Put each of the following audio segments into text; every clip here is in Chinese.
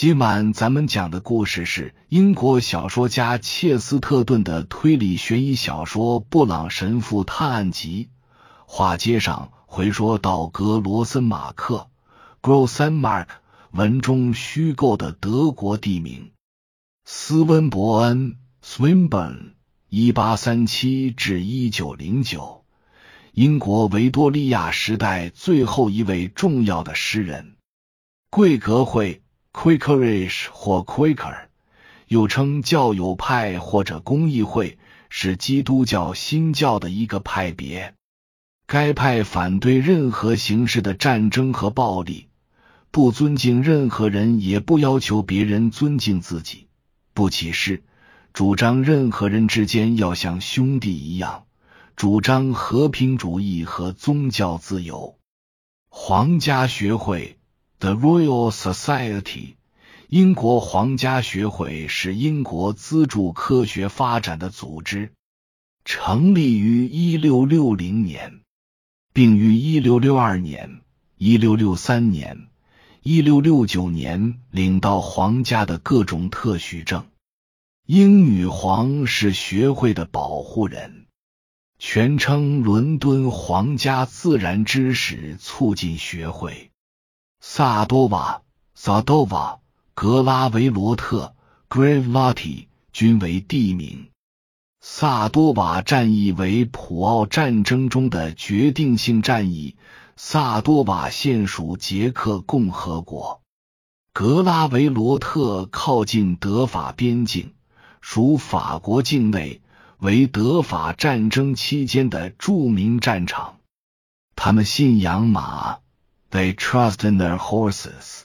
今晚咱们讲的故事是英国小说家切斯特顿的推理悬疑小说《布朗神父探案集》。话接上回说到格罗森马克 （Grossenmark） 文中虚构的德国地名斯温伯恩 （Swinburne），一八三七至一九零九。英国维多利亚时代最后一位重要的诗人，贵格会 （Quakerish） 或 Quaker，又称教友派或者公益会，是基督教新教的一个派别。该派反对任何形式的战争和暴力，不尊敬任何人，也不要求别人尊敬自己，不歧视，主张任何人之间要像兄弟一样。主张和平主义和宗教自由。皇家学会 （The Royal Society），英国皇家学会是英国资助科学发展的组织，成立于一六六零年，并于一六六二年、一六六三年、一六六九年领到皇家的各种特许证。英女皇是学会的保护人。全称伦敦皇家自然知识促进学会。萨多瓦、萨多瓦、格拉维罗特 （Gravlotti） 均为地名。萨多瓦战役为普奥战争中的决定性战役。萨多瓦现属捷克共和国。格拉维罗特靠近德法边境，属法国境内。为德法战争期间的著名战场。他们信仰马，They trust in their horses。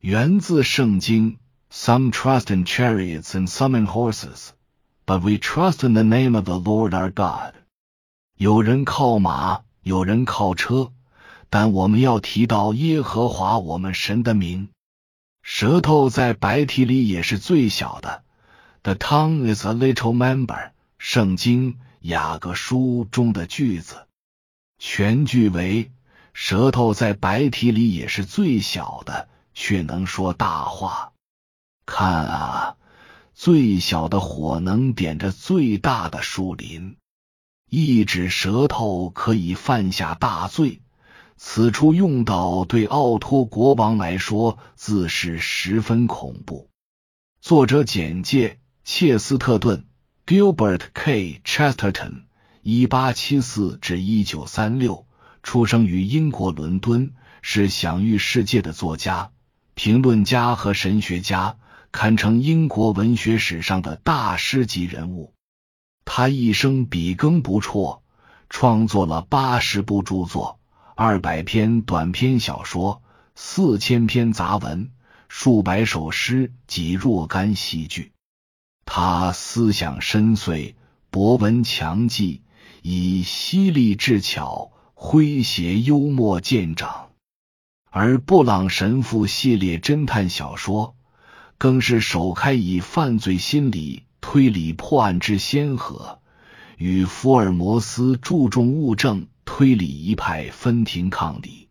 源自圣经，Some trust in chariots and some in horses，but we trust in the name of the Lord our God。有人靠马，有人靠车，但我们要提到耶和华我们神的名。舌头在白体里也是最小的。The tongue is a little member。圣经雅各书中的句子，全句为：舌头在白体里也是最小的，却能说大话。看啊，最小的火能点着最大的树林。一指舌头可以犯下大罪，此处用到对奥托国王来说，自是十分恐怖。作者简介：切斯特顿。Gilbert K. Chesterton，一八七四至一九三六，出生于英国伦敦，是享誉世界的作家、评论家和神学家，堪称英国文学史上的大师级人物。他一生笔耕不辍，创作了八十部著作、二百篇短篇小说、四千篇杂文、数百首诗及若干戏剧。他思想深邃，博闻强记，以犀利智巧、诙谐幽默见长。而布朗神父系列侦探小说，更是首开以犯罪心理推理破案之先河，与福尔摩斯注重物证推理一派分庭抗礼。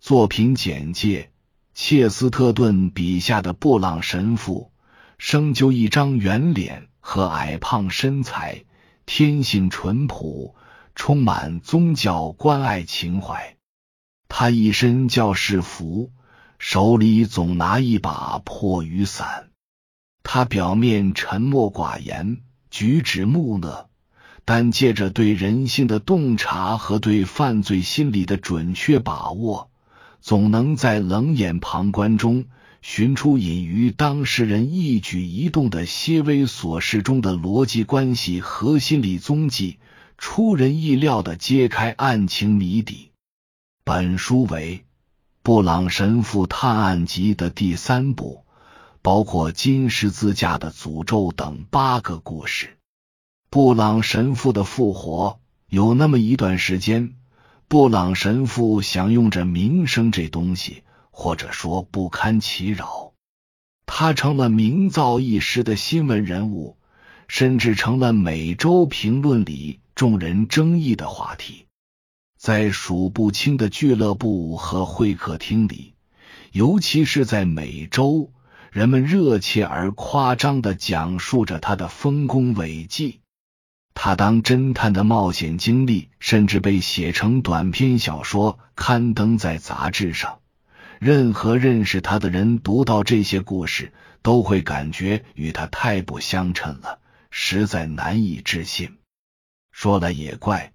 作品简介：切斯特顿笔下的布朗神父。生就一张圆脸和矮胖身材，天性淳朴，充满宗教关爱情怀。他一身教士服，手里总拿一把破雨伞。他表面沉默寡言，举止木讷，但借着对人性的洞察和对犯罪心理的准确把握，总能在冷眼旁观中。寻出隐于当事人一举一动的些微琐事中的逻辑关系和心理踪迹，出人意料的揭开案情谜底。本书为《布朗神父探案集》的第三部，包括金十字架的诅咒等八个故事。布朗神父的复活，有那么一段时间，布朗神父享用着名声这东西。或者说不堪其扰，他成了名噪一时的新闻人物，甚至成了每周评论里众人争议的话题。在数不清的俱乐部和会客厅里，尤其是在美洲，人们热切而夸张的讲述着他的丰功伟绩。他当侦探的冒险经历，甚至被写成短篇小说，刊登在杂志上。任何认识他的人读到这些故事，都会感觉与他太不相称了，实在难以置信。说来也怪，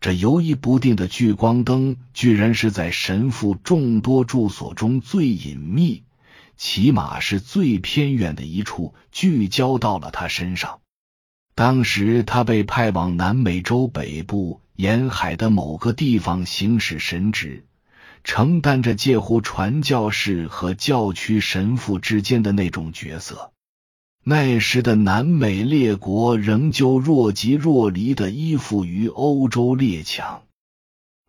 这游移不定的聚光灯，居然是在神父众多住所中最隐秘，起码是最偏远的一处，聚焦到了他身上。当时他被派往南美洲北部沿海的某个地方行使神职。承担着介乎传教士和教区神父之间的那种角色。那时的南美列国仍旧若即若离的依附于欧洲列强，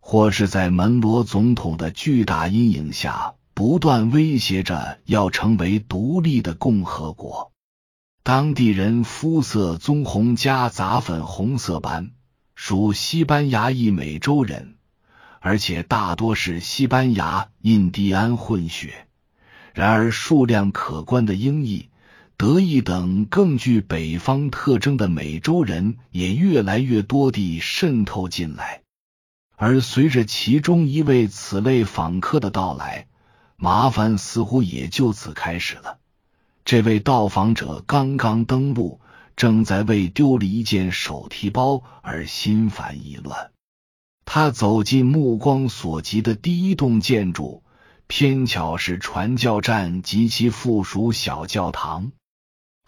或是在门罗总统的巨大阴影下，不断威胁着要成为独立的共和国。当地人肤色棕红加杂粉红色斑，属西班牙裔美洲人。而且大多是西班牙印第安混血，然而数量可观的英裔、德意等更具北方特征的美洲人也越来越多地渗透进来。而随着其中一位此类访客的到来，麻烦似乎也就此开始了。这位到访者刚刚登陆，正在为丢了一件手提包而心烦意乱。他走进目光所及的第一栋建筑，偏巧是传教站及其附属小教堂。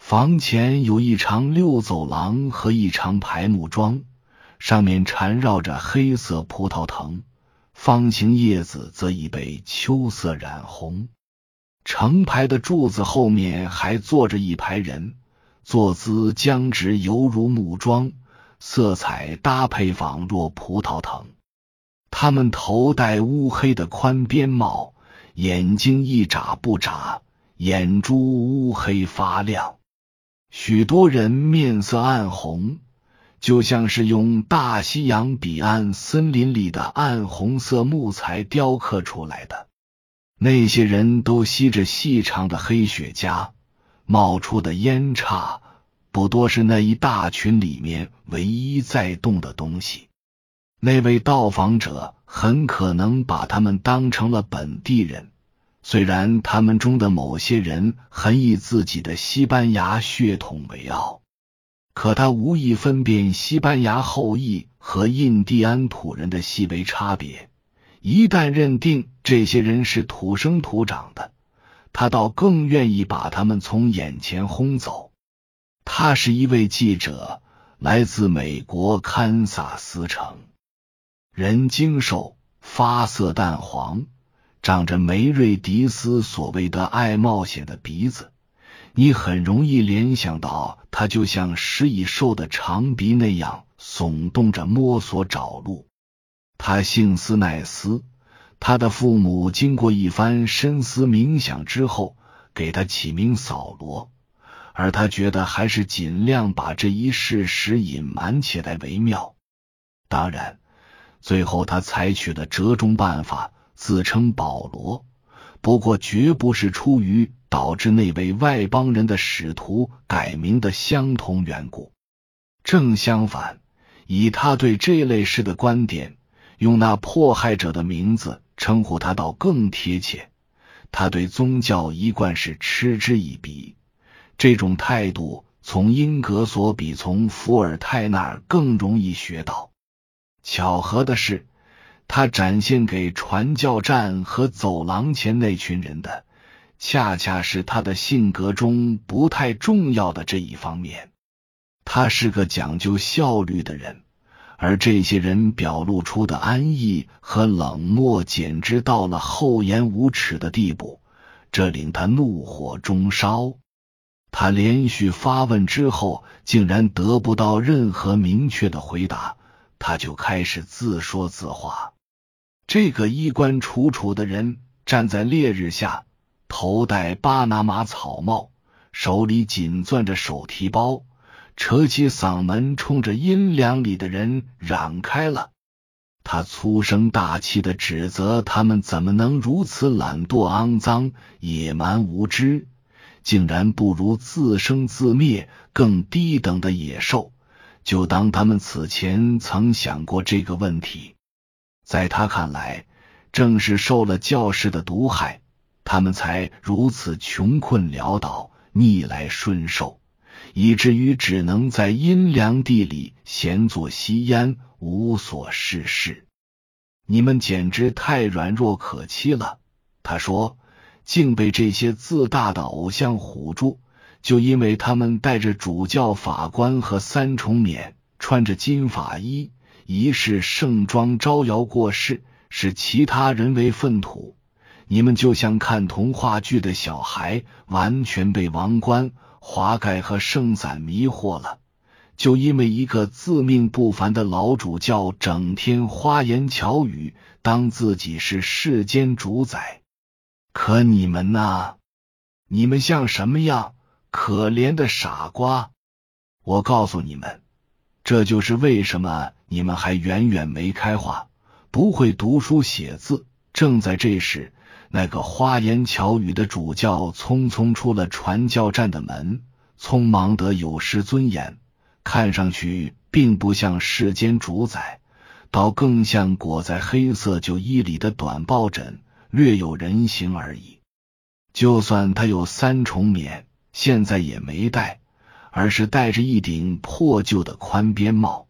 房前有一长六走廊和一长排木桩，上面缠绕着黑色葡萄藤，方形叶子则已被秋色染红。成排的柱子后面还坐着一排人，坐姿僵直，犹如木桩。色彩搭配仿若葡萄藤，他们头戴乌黑的宽边帽，眼睛一眨不眨，眼珠乌黑发亮。许多人面色暗红，就像是用大西洋彼岸森林里的暗红色木材雕刻出来的。那些人都吸着细长的黑雪茄，冒出的烟叉。不多是那一大群里面唯一在动的东西。那位到访者很可能把他们当成了本地人，虽然他们中的某些人很以自己的西班牙血统为傲，可他无意分辨西班牙后裔和印第安土人的细微差别。一旦认定这些人是土生土长的，他倒更愿意把他们从眼前轰走。他是一位记者，来自美国堪萨斯城，人精瘦，发色淡黄，长着梅瑞迪斯所谓的爱冒险的鼻子。你很容易联想到他就像食蚁兽的长鼻那样耸动着摸索找路。他姓斯奈斯，他的父母经过一番深思冥想之后，给他起名扫罗。而他觉得还是尽量把这一事实隐瞒起来为妙。当然，最后他采取了折中办法，自称保罗。不过，绝不是出于导致那位外邦人的使徒改名的相同缘故。正相反，以他对这类事的观点，用那迫害者的名字称呼他倒更贴切。他对宗教一贯是嗤之以鼻。这种态度从英格索比从伏尔泰那儿更容易学到。巧合的是，他展现给传教站和走廊前那群人的，恰恰是他的性格中不太重要的这一方面。他是个讲究效率的人，而这些人表露出的安逸和冷漠，简直到了厚颜无耻的地步，这令他怒火中烧。他连续发问之后，竟然得不到任何明确的回答，他就开始自说自话。这个衣冠楚楚的人站在烈日下，头戴巴拿马草帽，手里紧攥着手提包，扯起嗓门冲着阴凉里的人嚷开了：“他粗声大气的指责他们怎么能如此懒惰、肮脏、野蛮、无知，竟然不如自生自灭更低等的野兽。就当他们此前曾想过这个问题，在他看来，正是受了教士的毒害，他们才如此穷困潦倒、逆来顺受，以至于只能在阴凉地里闲坐吸烟。无所事事，你们简直太软弱可欺了。他说，竟被这些自大的偶像唬住，就因为他们带着主教、法官和三重冕，穿着金法衣，仪式盛装招摇过市，使其他人为粪土。你们就像看童话剧的小孩，完全被王冠、华盖和圣伞迷惑了。就因为一个自命不凡的老主教，整天花言巧语，当自己是世间主宰。可你们呢？你们像什么样？可怜的傻瓜！我告诉你们，这就是为什么你们还远远没开化，不会读书写字。正在这时，那个花言巧语的主教匆匆出了传教站的门，匆忙得有失尊严。看上去并不像世间主宰，倒更像裹在黑色旧衣里的短抱枕，略有人形而已。就算他有三重冕，现在也没戴，而是戴着一顶破旧的宽边帽，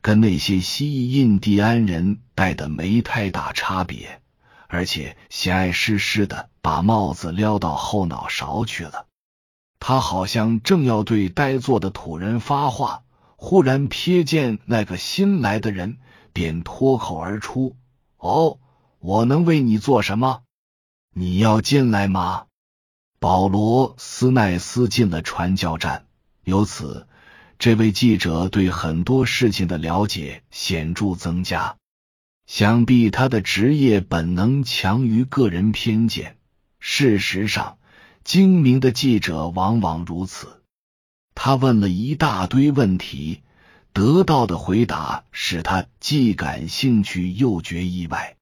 跟那些西裔印第安人戴的没太大差别，而且喜爱湿湿的把帽子撩到后脑勺去了。他好像正要对呆坐的土人发话，忽然瞥见那个新来的人，便脱口而出：“哦，我能为你做什么？你要进来吗？”保罗斯奈斯进了传教站，由此，这位记者对很多事情的了解显著增加。想必他的职业本能强于个人偏见。事实上。精明的记者往往如此。他问了一大堆问题，得到的回答使他既感兴趣又觉意外。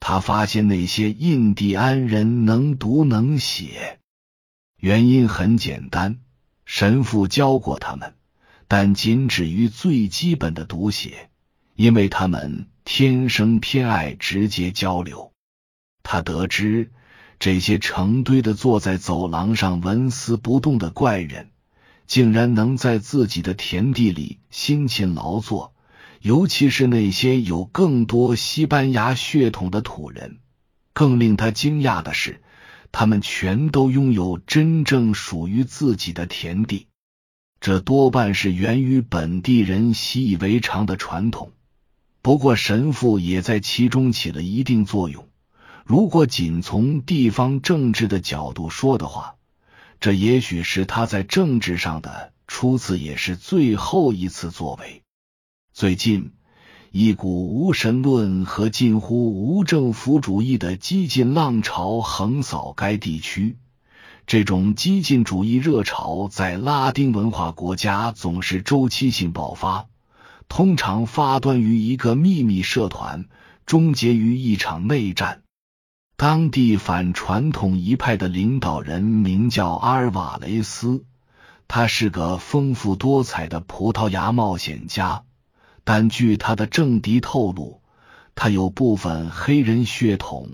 他发现那些印第安人能读能写，原因很简单：神父教过他们，但仅止于最基本的读写，因为他们天生偏爱直接交流。他得知。这些成堆的坐在走廊上纹丝不动的怪人，竟然能在自己的田地里辛勤劳作。尤其是那些有更多西班牙血统的土人，更令他惊讶的是，他们全都拥有真正属于自己的田地。这多半是源于本地人习以为常的传统。不过，神父也在其中起了一定作用。如果仅从地方政治的角度说的话，这也许是他在政治上的初次，也是最后一次作为。最近，一股无神论和近乎无政府主义的激进浪潮横扫该地区。这种激进主义热潮在拉丁文化国家总是周期性爆发，通常发端于一个秘密社团，终结于一场内战。当地反传统一派的领导人名叫阿尔瓦雷斯，他是个丰富多彩的葡萄牙冒险家。但据他的政敌透露，他有部分黑人血统，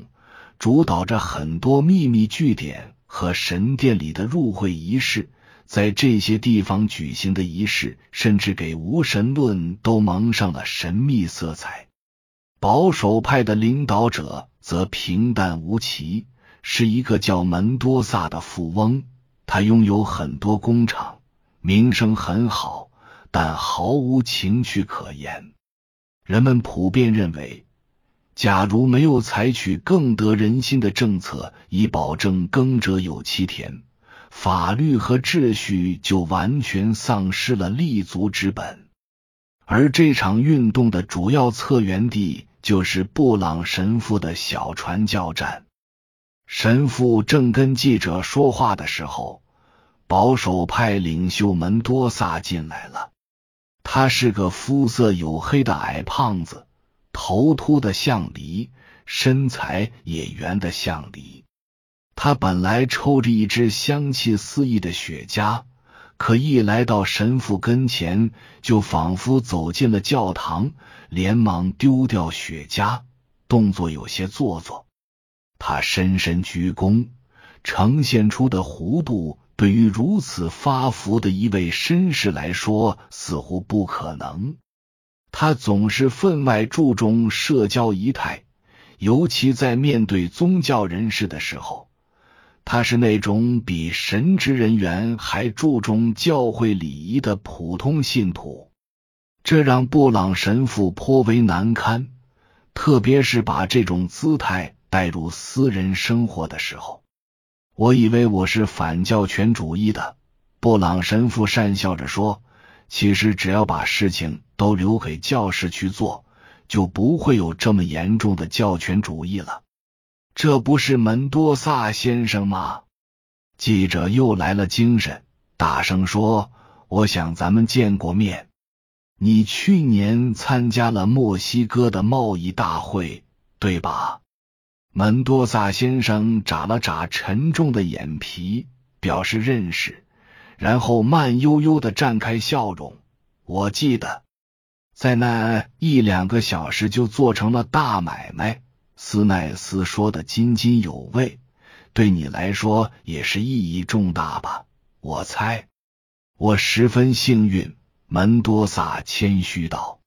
主导着很多秘密据点和神殿里的入会仪式。在这些地方举行的仪式，甚至给无神论都蒙上了神秘色彩。保守派的领导者。则平淡无奇，是一个叫门多萨的富翁。他拥有很多工厂，名声很好，但毫无情趣可言。人们普遍认为，假如没有采取更得人心的政策，以保证耕者有其田，法律和秩序就完全丧失了立足之本。而这场运动的主要策源地。就是布朗神父的小传教站。神父正跟记者说话的时候，保守派领袖门多萨进来了。他是个肤色黝黑的矮胖子，头秃的像梨，身材也圆的像梨。他本来抽着一支香气四溢的雪茄，可一来到神父跟前，就仿佛走进了教堂，连忙丢掉雪茄，动作有些做作。他深深鞠躬，呈现出的弧度，对于如此发福的一位绅士来说，似乎不可能。他总是分外注重社交仪态，尤其在面对宗教人士的时候。他是那种比神职人员还注重教会礼仪的普通信徒，这让布朗神父颇为难堪，特别是把这种姿态带入私人生活的时候。我以为我是反教权主义的，布朗神父讪笑着说：“其实只要把事情都留给教士去做，就不会有这么严重的教权主义了。”这不是门多萨先生吗？记者又来了精神，大声说：“我想咱们见过面。你去年参加了墨西哥的贸易大会，对吧？”门多萨先生眨了眨沉重的眼皮，表示认识，然后慢悠悠的绽开笑容。我记得，在那一两个小时就做成了大买卖。斯奈斯说的津津有味，对你来说也是意义重大吧？我猜，我十分幸运。门多萨谦虚道：“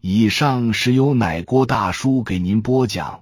以上是由奶锅大叔给您播讲，